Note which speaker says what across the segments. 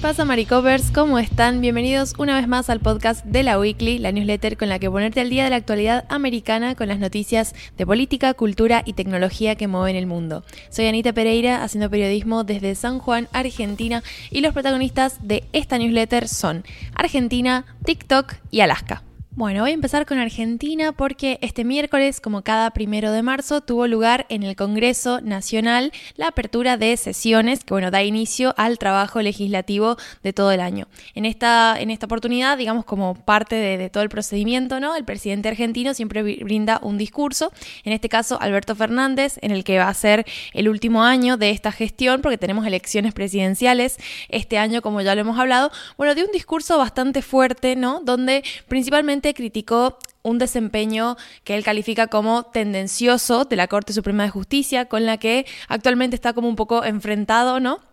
Speaker 1: pasa, Maricovers? ¿Cómo están? Bienvenidos una vez más al podcast de la Weekly, la newsletter con la que ponerte al día de la actualidad americana con las noticias de política, cultura y tecnología que mueven el mundo. Soy Anita Pereira, haciendo periodismo desde San Juan, Argentina, y los protagonistas de esta newsletter son Argentina, TikTok y Alaska. Bueno, voy a empezar con Argentina porque este miércoles, como cada primero de marzo, tuvo lugar en el Congreso Nacional la apertura de sesiones que, bueno, da inicio al trabajo legislativo de todo el año. En esta, en esta oportunidad, digamos, como parte de, de todo el procedimiento, ¿no? El presidente argentino siempre brinda un discurso, en este caso Alberto Fernández, en el que va a ser el último año de esta gestión, porque tenemos elecciones presidenciales este año, como ya lo hemos hablado. Bueno, dio un discurso bastante fuerte, ¿no? Donde principalmente criticó un desempeño que él califica como tendencioso de la Corte Suprema de Justicia, con la que actualmente está como un poco enfrentado, ¿no?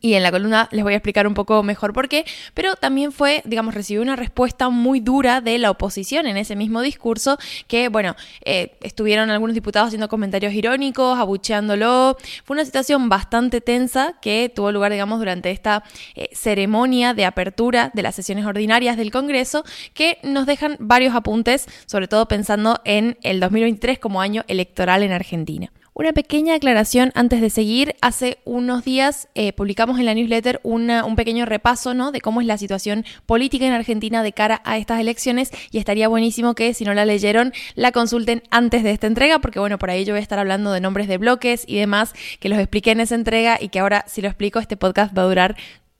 Speaker 1: Y en la columna les voy a explicar un poco mejor por qué, pero también fue, digamos, recibió una respuesta muy dura de la oposición en ese mismo discurso, que, bueno, eh, estuvieron algunos diputados haciendo comentarios irónicos, abucheándolo. Fue una situación bastante tensa que tuvo lugar, digamos, durante esta eh, ceremonia de apertura de las sesiones ordinarias del Congreso, que nos dejan varios apuntes, sobre todo pensando en el 2023 como año electoral en Argentina. Una pequeña aclaración antes de seguir. Hace unos días eh, publicamos en la newsletter un pequeño repaso ¿no? de cómo es la situación política en Argentina de cara a estas elecciones y estaría buenísimo que si no la leyeron la consulten antes de esta entrega porque bueno, por ahí yo voy a estar hablando de nombres de bloques y demás que los expliqué en esa entrega y que ahora si lo explico este podcast va a durar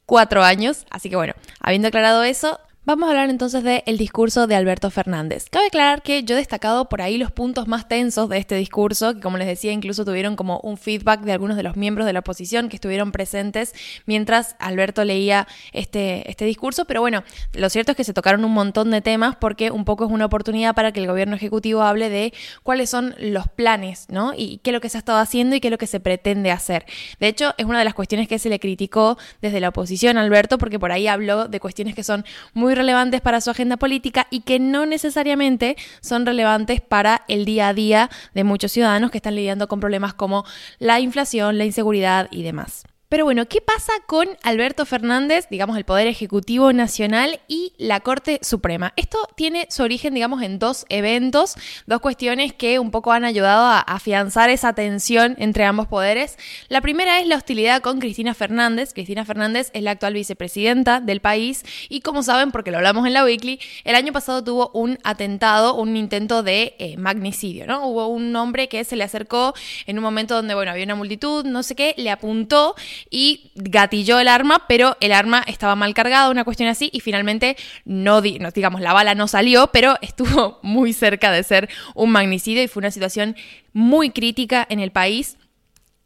Speaker 1: cuatro años. Así que bueno, habiendo aclarado eso, Vamos a hablar entonces del discurso de Alberto Fernández. Cabe aclarar que yo he destacado por ahí los puntos más tensos de este discurso, que como les decía, incluso tuvieron como un feedback de algunos de los miembros de la oposición que estuvieron presentes mientras Alberto leía este, este discurso. Pero bueno, lo cierto es que se tocaron un montón de temas porque un poco es una oportunidad para que el gobierno ejecutivo hable de cuáles son los planes, ¿no? Y qué es lo que se ha estado haciendo y qué es lo que se pretende hacer. De hecho, es una de las cuestiones que se le criticó desde la oposición a Alberto, porque por ahí habló de cuestiones que son muy relevantes para su agenda política y que no necesariamente son relevantes para el día a día de muchos ciudadanos que están lidiando con problemas como la inflación, la inseguridad y demás. Pero bueno, ¿qué pasa con Alberto Fernández, digamos el Poder Ejecutivo Nacional y la Corte Suprema? Esto tiene su origen, digamos, en dos eventos, dos cuestiones que un poco han ayudado a afianzar esa tensión entre ambos poderes. La primera es la hostilidad con Cristina Fernández. Cristina Fernández es la actual vicepresidenta del país y como saben, porque lo hablamos en la Weekly, el año pasado tuvo un atentado, un intento de eh, magnicidio, ¿no? Hubo un hombre que se le acercó en un momento donde, bueno, había una multitud, no sé qué, le apuntó y gatilló el arma, pero el arma estaba mal cargada, una cuestión así, y finalmente no, digamos, la bala no salió, pero estuvo muy cerca de ser un magnicidio y fue una situación muy crítica en el país.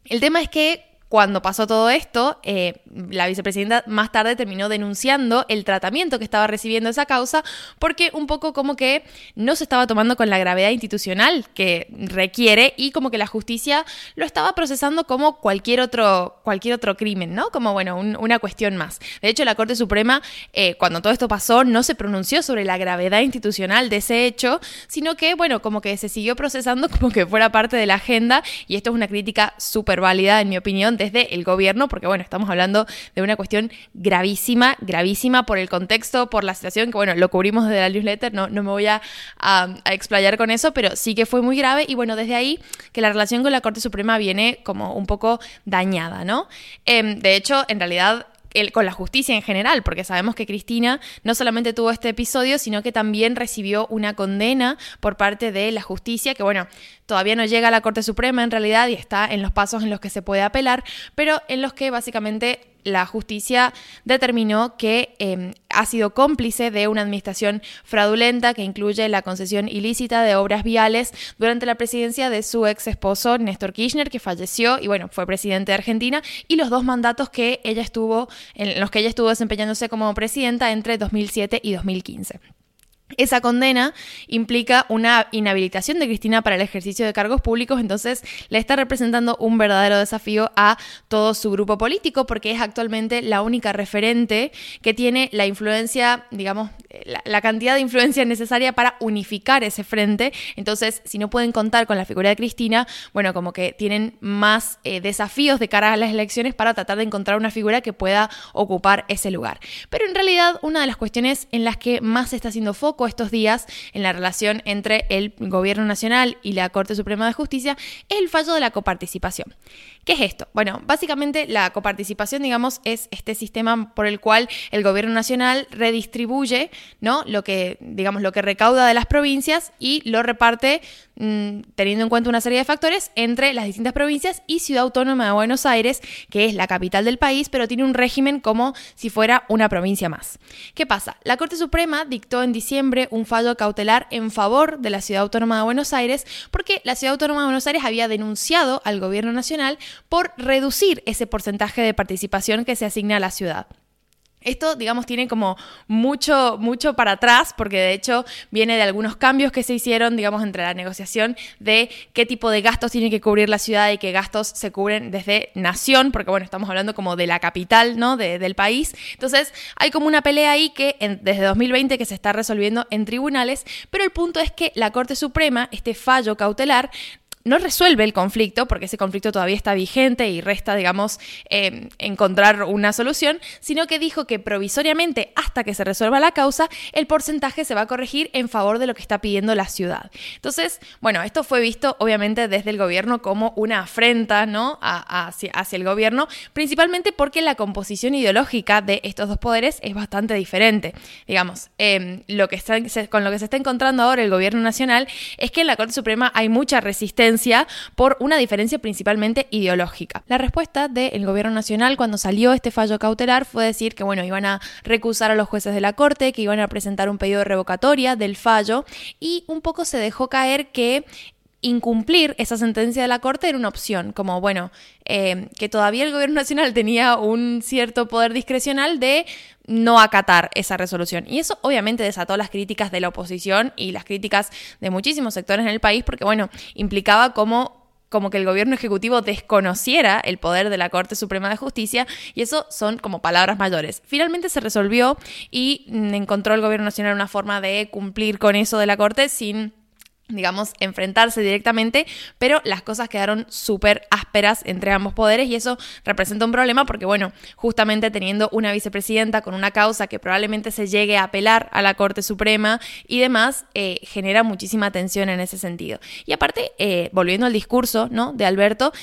Speaker 1: El tema es que cuando pasó todo esto, eh, la vicepresidenta más tarde terminó denunciando el tratamiento que estaba recibiendo esa causa porque un poco como que no se estaba tomando con la gravedad institucional que requiere y como que la justicia lo estaba procesando como cualquier otro, cualquier otro crimen, ¿no? Como, bueno, una cuestión más. De hecho, la Corte Suprema, eh, cuando todo esto pasó, no se pronunció sobre la gravedad institucional de ese hecho, sino que, bueno, como que se siguió procesando como que fuera parte de la agenda y esto es una crítica súper válida, en mi opinión, desde el gobierno, porque bueno, estamos hablando de una cuestión gravísima, gravísima por el contexto, por la situación, que bueno, lo cubrimos desde la newsletter, no, no me voy a, explayar con eso, pero sí que fue muy grave y bueno, desde ahí que la relación con la Corte Suprema viene como un poco dañada, ¿no? Em, de hecho, en realidad con la justicia en general, porque sabemos que Cristina no solamente tuvo este episodio, sino que también recibió una condena por parte de la justicia, que bueno, todavía no llega a la Corte Suprema en realidad y está en los pasos en los que se puede apelar, pero en los que básicamente la justicia determinó que em, ha sido cómplice de una administración fraudulenta que incluye la concesión ilícita de obras viales durante la presidencia de su ex esposo Néstor Kirchner, que falleció y bueno, fue presidente de Argentina, y los dos mandatos que ella estuvo, en los que ella estuvo desempeñándose como presidenta entre 2007 y 2015. Esa condena implica una inhabilitación de Cristina para el ejercicio de cargos públicos, entonces le está representando un verdadero desafío a todo su grupo político porque es actualmente la única referente que tiene la influencia, digamos, la, cantidad de influencia necesaria para unificar ese frente. Entonces, si no pueden contar con la figura de Cristina, bueno, como que tienen más eh, desafíos de cara a las elecciones para tratar de encontrar una figura que pueda ocupar ese lugar. Pero en realidad, una de las cuestiones en las que más se está haciendo foco estos días en la relación entre el gobierno nacional y la Corte Suprema de Justicia es el fallo de la coparticipación. ¿Qué es esto? Bueno, básicamente la coparticipación, digamos, es este sistema por el cual el gobierno nacional redistribuye, ¿no? Lo que, digamos, lo que recauda de las provincias y lo reparte mm, teniendo en cuenta una serie de factores entre las distintas provincias y Ciudad Autónoma de Buenos Aires, que es la capital del país, pero tiene un régimen como si fuera una provincia más. ¿Qué pasa? La Corte Suprema dictó en diciembre un fallo cautelar en favor de la Ciudad Autónoma de Buenos Aires porque la Ciudad Autónoma de Buenos Aires había denunciado al gobierno nacional por reducir ese porcentaje de participación que se asigna a la ciudad. Esto, digamos, tiene como mucho, mucho para atrás, porque de hecho viene de algunos cambios que se hicieron, digamos, entre la negociación de qué tipo de gastos tiene que cubrir la ciudad y qué gastos se cubren desde nación, porque bueno, estamos hablando como de la capital, ¿no? del país. Entonces, hay como una pelea ahí que desde 2020 que se está resolviendo en tribunales, pero el punto es que la Corte Suprema, este fallo cautelar, no resuelve el conflicto, porque ese conflicto todavía está vigente y resta, digamos, em, encontrar una solución, sino que dijo que provisoriamente, hasta que se resuelva la causa, el porcentaje se va a corregir en favor de lo que está pidiendo la ciudad. Entonces, bueno, esto fue visto obviamente desde el gobierno como una afrenta, ¿no? hacia, el gobierno, principalmente porque la composición ideológica de estos dos poderes es bastante diferente. Digamos, em, lo que está, con lo que se está encontrando ahora el gobierno nacional es que en la Corte Suprema hay mucha resistencia por una diferencia principalmente ideológica. La respuesta del gobierno nacional cuando salió este fallo cautelar fue decir que bueno, iban a recusar a los jueces de la Corte, que iban a presentar un pedido de revocatoria del fallo y un poco se dejó caer que incumplir esa sentencia de la Corte era una opción, como bueno, eh, que todavía el gobierno nacional tenía un cierto poder discrecional de no acatar esa resolución. Y eso obviamente desató las críticas de la oposición y las críticas de muchísimos sectores en el país, porque bueno, implicaba como como que el gobierno ejecutivo desconociera el poder de la Corte Suprema de Justicia y eso son como palabras mayores. Finalmente se resolvió y encontró el gobierno nacional una forma de cumplir con eso de la Corte sin digamos, enfrentarse directamente, pero las cosas quedaron súper ásperas entre ambos poderes y eso representa un problema porque, bueno, justamente teniendo una vicepresidenta con una causa que probablemente se llegue a apelar a la Corte Suprema y demás, eh, genera muchísima tensión en ese sentido. Y aparte, eh, volviendo al discurso, ¿no? De Alberto,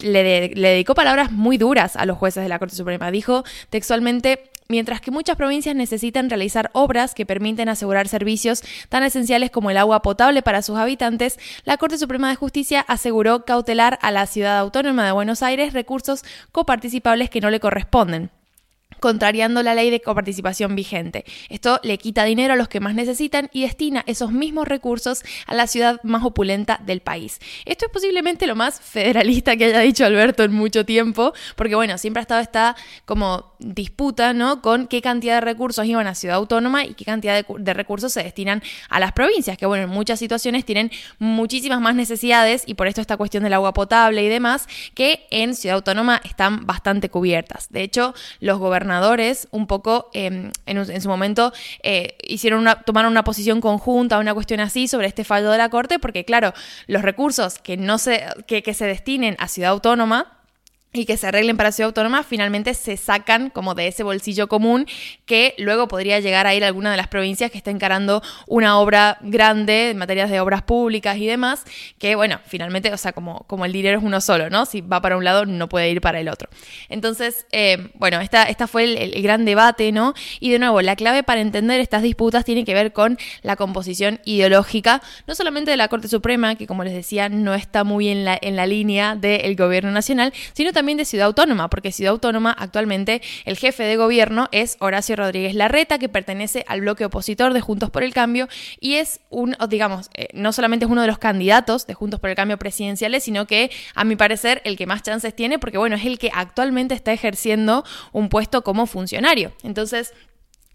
Speaker 1: le, le dedicó palabras muy duras a los jueces de la Corte Suprema. Dijo textualmente, Mientras que muchas provincias necesitan realizar obras que permiten asegurar servicios tan esenciales como el agua potable para sus habitantes, la Corte Suprema de Justicia aseguró cautelar a la ciudad autónoma de Buenos Aires recursos coparticipables que no le corresponden contrariando la ley de coparticipación vigente. Esto le quita dinero a los que más necesitan y destina esos mismos recursos a la ciudad más opulenta del país. Esto es posiblemente lo más federalista que haya dicho Alberto en mucho tiempo, porque bueno, siempre ha estado esta como disputa, ¿no? Con qué cantidad de recursos iban a ciudad autónoma y qué cantidad de, recursos se destinan a las provincias, que bueno, en muchas situaciones tienen muchísimas más necesidades y por esto esta cuestión del agua potable y demás, que en ciudad autónoma están bastante cubiertas. De hecho, los gobernadores un poco em, en, su momento eh, hicieron una, tomaron una posición conjunta, una cuestión así sobre este fallo de la Corte, porque claro, los recursos que no se, que se destinen a Ciudad Autónoma y que se arreglen para Ciudad Autónoma, finalmente se sacan como de ese bolsillo común que luego podría llegar a ir a alguna de las provincias que está encarando una obra grande en materias de obras públicas y demás, que bueno, finalmente, o sea, como, como el dinero es uno solo, ¿no? Si va para un lado, no puede ir para el otro. Entonces, eh, bueno, esta, esta fue el, gran debate, ¿no? Y de nuevo, la clave para entender estas disputas tiene que ver con la composición ideológica, no solamente de la Corte Suprema, que como les decía, no está muy en la, en la línea del gobierno nacional, sino también también de Ciudad Autónoma, porque Ciudad Autónoma actualmente el jefe de gobierno es Horacio Rodríguez Larreta, que pertenece al bloque opositor de Juntos por el Cambio y es un, digamos, eh, no solamente es uno de los candidatos de Juntos por el Cambio presidenciales, sino que a mi parecer el que más chances tiene, porque bueno, es el que actualmente está ejerciendo un puesto como funcionario. Entonces,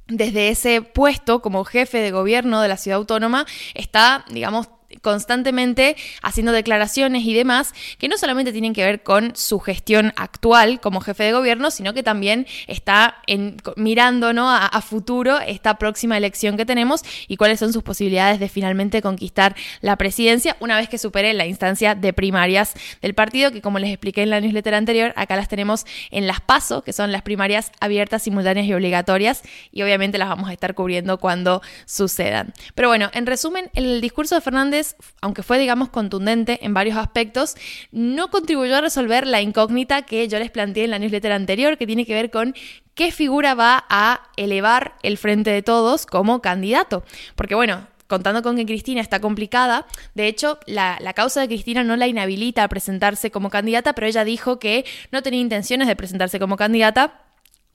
Speaker 1: desde ese puesto como jefe de gobierno de la ciudad autónoma está, digamos, constantemente haciendo declaraciones y demás que no solamente tienen que ver con su gestión actual como jefe de gobierno, sino que también está mirando ¿no? a, a, futuro esta próxima elección que tenemos y cuáles son sus posibilidades de finalmente conquistar la presidencia una vez que supere la instancia de primarias del partido, que como les expliqué en la newsletter anterior, acá las tenemos en las PASO, que son las primarias abiertas, simultáneas y obligatorias, y obviamente las vamos a estar cubriendo cuando sucedan. Pero bueno, en resumen, el discurso de Fernández aunque fue, digamos, contundente en varios aspectos, no contribuyó a resolver la incógnita que yo les planteé en la newsletter anterior, que tiene que ver con qué figura va a elevar el frente de todos como candidato. Porque bueno, contando con que Cristina está complicada. De hecho, la, causa de Cristina no la inhabilita a presentarse como candidata, pero ella dijo que no tenía intenciones de presentarse como candidata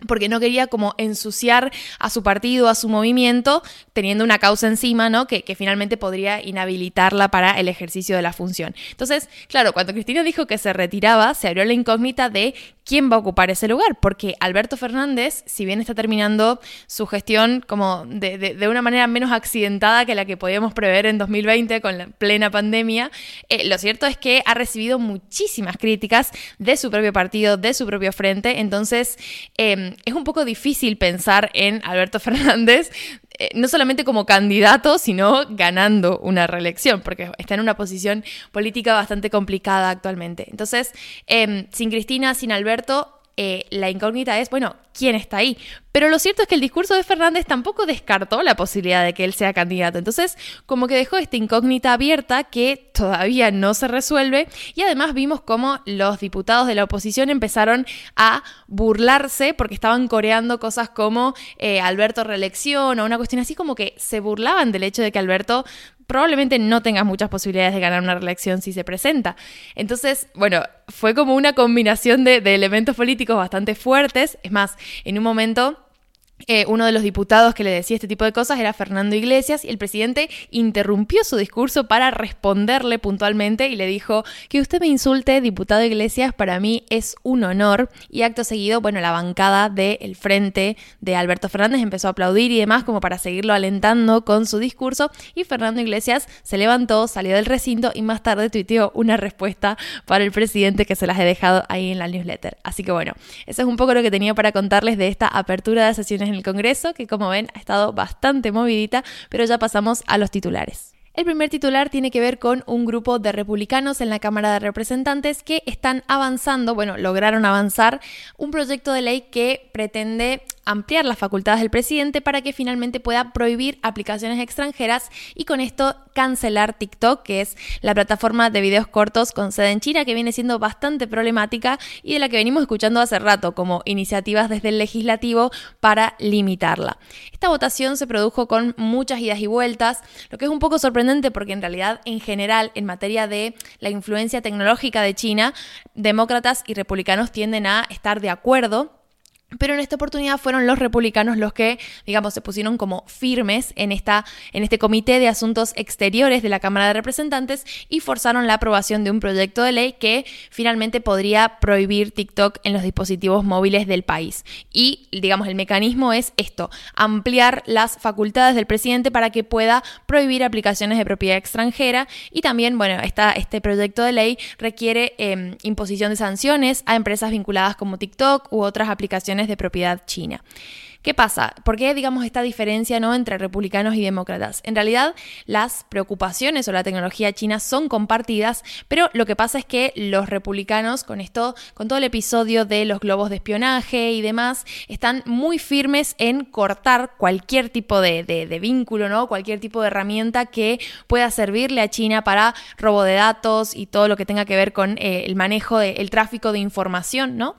Speaker 1: porque no quería como ensuciar a su partido, a su movimiento, teniendo una causa encima, ¿no? Que, que, finalmente podría inhabilitarla para el ejercicio de la función. Entonces, claro, cuando Cristina dijo que se retiraba, se abrió la incógnita de quién va a ocupar ese lugar, porque Alberto Fernández, si bien está terminando su gestión como de, de, de una manera menos accidentada que la que podíamos prever en 2020 con la plena pandemia, eh, lo cierto es que ha recibido muchísimas críticas de su propio partido, de su propio frente, entonces eh, es un poco difícil pensar en Alberto Fernández eh, no solamente como candidato, sino ganando una reelección, porque está en una posición política bastante complicada actualmente. Entonces, eh, sin Cristina, sin Alberto, eh, la incógnita es, bueno, ¿quién está ahí? Pero lo cierto es que el discurso de Fernández tampoco descartó la posibilidad de que él sea candidato. Entonces, como que dejó esta incógnita abierta que todavía no se resuelve. Y además vimos cómo los diputados de la oposición empezaron a burlarse porque estaban coreando cosas como eh, Alberto reelección o una cuestión así como que se burlaban del hecho de que Alberto probablemente no tengas muchas posibilidades de ganar una reelección si se presenta. Entonces, bueno, fue como una combinación de, de elementos políticos bastante fuertes. Es más, en un momento eh, uno de los diputados que le decía este tipo de cosas era Fernando Iglesias y el presidente interrumpió su discurso para responderle puntualmente y le dijo que usted me insulte, diputado Iglesias, para mí es un honor. Y acto seguido, bueno, la bancada del frente de Alberto Fernández empezó a aplaudir y demás como para seguirlo alentando con su discurso y Fernando Iglesias se levantó, salió del recinto y más tarde tuiteó una respuesta para el presidente que se las he dejado ahí en la newsletter. Así que bueno, eso es un poco lo que tenía para contarles de esta apertura de sesiones el Congreso, que como ven ha estado bastante movidita, pero ya pasamos a los titulares. El primer titular tiene que ver con un grupo de republicanos en la Cámara de Representantes que están avanzando, bueno, lograron avanzar un proyecto de ley que pretende ampliar las facultades del presidente para que finalmente pueda prohibir aplicaciones extranjeras y con esto cancelar TikTok, que es la plataforma de videos cortos con sede en China que viene siendo bastante problemática y de la que venimos escuchando hace rato como iniciativas desde el legislativo para limitarla. Esta votación se produjo con muchas idas y vueltas, lo que es un poco sorprendente porque en realidad en general en materia de la influencia tecnológica de China, demócratas y republicanos tienden a estar de acuerdo pero en esta oportunidad fueron los republicanos los que, digamos, se pusieron como firmes en, esta, en este comité de asuntos exteriores de la Cámara de Representantes y forzaron la aprobación de un proyecto de ley que finalmente podría prohibir TikTok en los dispositivos móviles del país. Y, digamos, el mecanismo es esto, ampliar las facultades del presidente para que pueda prohibir aplicaciones de propiedad extranjera y también, bueno, esta, este proyecto de ley requiere eh, imposición de sanciones a empresas vinculadas como TikTok u otras aplicaciones de propiedad china. ¿Qué pasa? ¿Por qué, digamos, esta diferencia ¿no? entre republicanos y demócratas? En realidad, las preocupaciones o la tecnología china son compartidas, pero lo que pasa es que los republicanos, con esto, con todo el episodio de los globos de espionaje y demás, están muy firmes en cortar cualquier tipo de, vínculo, ¿no? Cualquier tipo de herramienta que pueda servirle a China para robo de datos y todo lo que tenga que ver con eh, el manejo del tráfico de información, ¿no?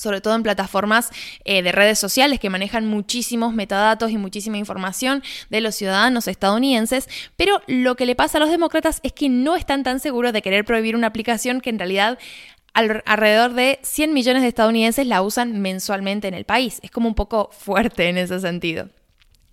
Speaker 1: Sobre todo en plataformas eh, de redes sociales que manejan muchísimos metadatos y muchísima información de los ciudadanos estadounidenses, pero lo que le pasa a los demócratas es que no están tan seguros de querer prohibir una aplicación que en realidad alrededor de 100 millones de estadounidenses la usan mensualmente en el país. Es como un poco fuerte en ese sentido.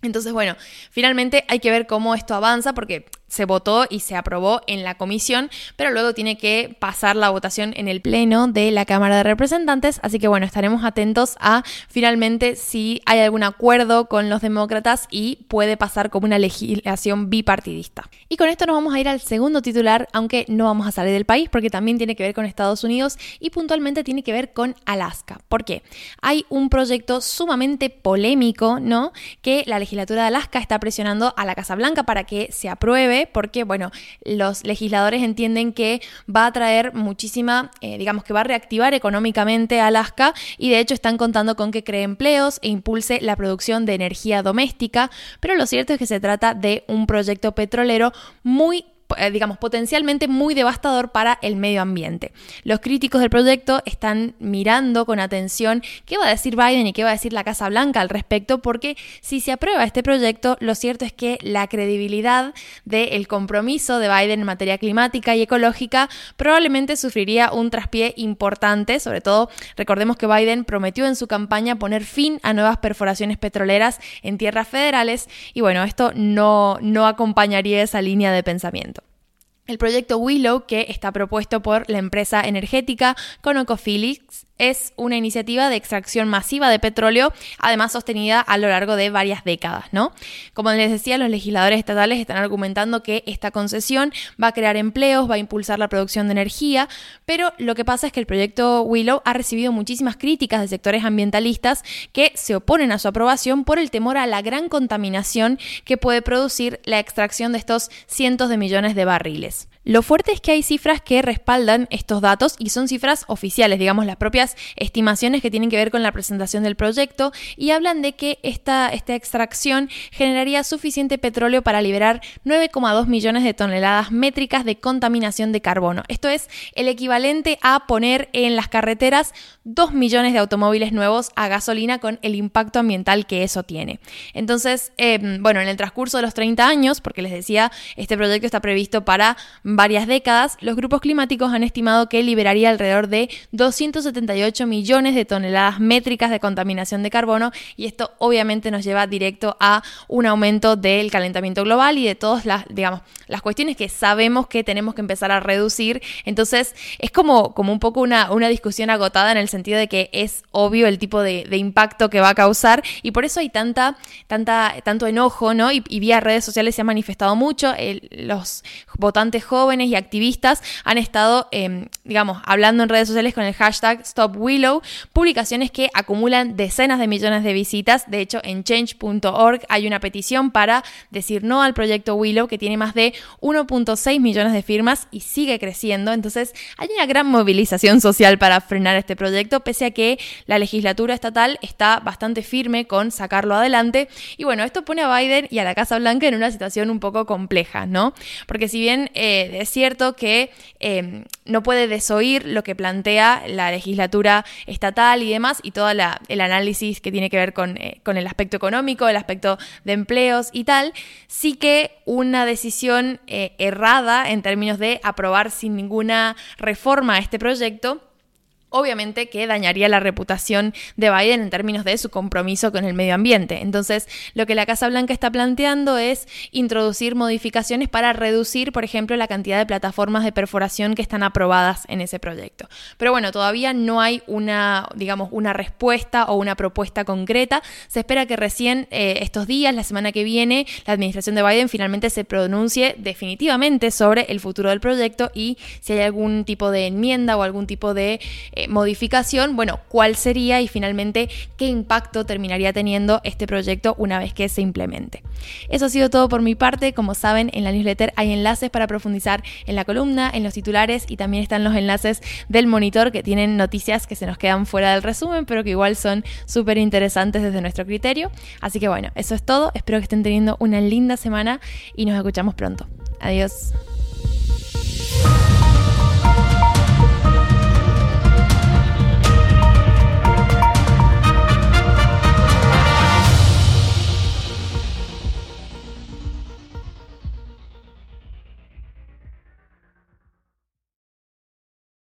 Speaker 1: Entonces, bueno, finalmente hay que ver cómo esto avanza porque se votó y se aprobó en la comisión, pero luego tiene que pasar la votación en el pleno de la Cámara de Representantes, así que bueno, estaremos atentos a finalmente si hay algún acuerdo con los demócratas y puede pasar como una legislación bipartidista. Y con esto nos vamos a ir al segundo titular, aunque no vamos a salir del país porque también tiene que ver con Estados Unidos y puntualmente tiene que ver con Alaska. ¿Por qué? Hay un proyecto sumamente polémico, ¿no? Que la legislatura de Alaska está presionando a la Casa Blanca para que se apruebe porque, bueno, los legisladores entienden que va a traer muchísima, eh, digamos que va a reactivar económicamente Alaska y de hecho están contando con que cree empleos e impulse la producción de energía doméstica, pero lo cierto es que se trata de un proyecto petrolero muy digamos, potencialmente muy devastador para el medio ambiente. Los críticos del proyecto están mirando con atención qué va a decir Biden y qué va a decir la Casa Blanca al respecto, porque si se aprueba este proyecto, lo cierto es que la credibilidad del compromiso de Biden en materia climática y ecológica probablemente sufriría un traspié importante, sobre todo recordemos que Biden prometió en su campaña poner fin a nuevas perforaciones petroleras en tierras federales y bueno, esto no, no acompañaría esa línea de pensamiento. El proyecto Willow, que está propuesto por la empresa energética ConocoPhillips, es una iniciativa de extracción masiva de petróleo, además sostenida a lo largo de varias décadas, ¿no? Como les decía, los legisladores estatales están argumentando que esta concesión va a crear empleos, va a impulsar la producción de energía, pero lo que pasa es que el proyecto Willow ha recibido muchísimas críticas de sectores ambientalistas que se oponen a su aprobación por el temor a la gran contaminación que puede producir la extracción de estos cientos de millones de barriles. Lo fuerte es que hay cifras que respaldan estos datos y son cifras oficiales, digamos, las propias estimaciones que tienen que ver con la presentación del proyecto y hablan de que esta, esta extracción generaría suficiente petróleo para liberar 9,2 millones de toneladas métricas de contaminación de carbono. Esto es el equivalente a poner en las carreteras 2 millones de automóviles nuevos a gasolina con el impacto ambiental que eso tiene. Entonces, em, bueno, en el transcurso de los 30 años, porque les decía, este proyecto está previsto para varias décadas, los grupos climáticos han estimado que liberaría alrededor de 278 millones de toneladas métricas de contaminación de carbono y esto obviamente nos lleva directo a un aumento del calentamiento global y de todas las, digamos, las cuestiones que sabemos que tenemos que empezar a reducir. Entonces es como, como un poco una, una discusión agotada en el sentido de que es obvio el tipo de, impacto que va a causar y por eso hay tanta, tanta, tanto enojo, ¿no? Y, vía redes sociales se ha manifestado mucho, los votantes jóvenes jóvenes y activistas han estado, em, digamos, hablando en redes sociales con el hashtag StopWillow, publicaciones que acumulan decenas de millones de visitas. De hecho, en change.org hay una petición para decir no al proyecto Willow que tiene más de 1.6 millones de firmas y sigue creciendo. Entonces, hay una gran movilización social para frenar este proyecto, pese a que la legislatura estatal está bastante firme con sacarlo adelante. Y bueno, esto pone a Biden y a la Casa Blanca en una situación un poco compleja, ¿no? Porque si bien eh, es cierto que em, no puede desoír lo que plantea la legislatura estatal y demás, y todo el análisis que tiene que ver con, eh, con, el aspecto económico, el aspecto de empleos y tal, sí que una decisión eh, errada en términos de aprobar sin ninguna reforma este proyecto obviamente que dañaría la reputación de Biden en términos de su compromiso con el medio ambiente. Entonces, lo que la Casa Blanca está planteando es introducir modificaciones para reducir, por ejemplo, la cantidad de plataformas de perforación que están aprobadas en ese proyecto. Pero bueno, todavía no hay una, digamos, una respuesta o una propuesta concreta. Se espera que recién eh, estos días, la semana que viene, la administración de Biden finalmente se pronuncie definitivamente sobre el futuro del proyecto y si hay algún tipo de enmienda o algún tipo de eh, modificación, bueno, cuál sería y finalmente qué impacto terminaría teniendo este proyecto una vez que se implemente. Eso ha sido todo por mi parte. Como saben, en la newsletter hay enlaces para profundizar en la columna, en los titulares y también están los enlaces del monitor que tienen noticias que se nos quedan fuera del resumen, pero que igual son súper interesantes desde nuestro criterio. Así que bueno, eso es todo. Espero que estén teniendo una linda semana y nos escuchamos pronto. Adiós.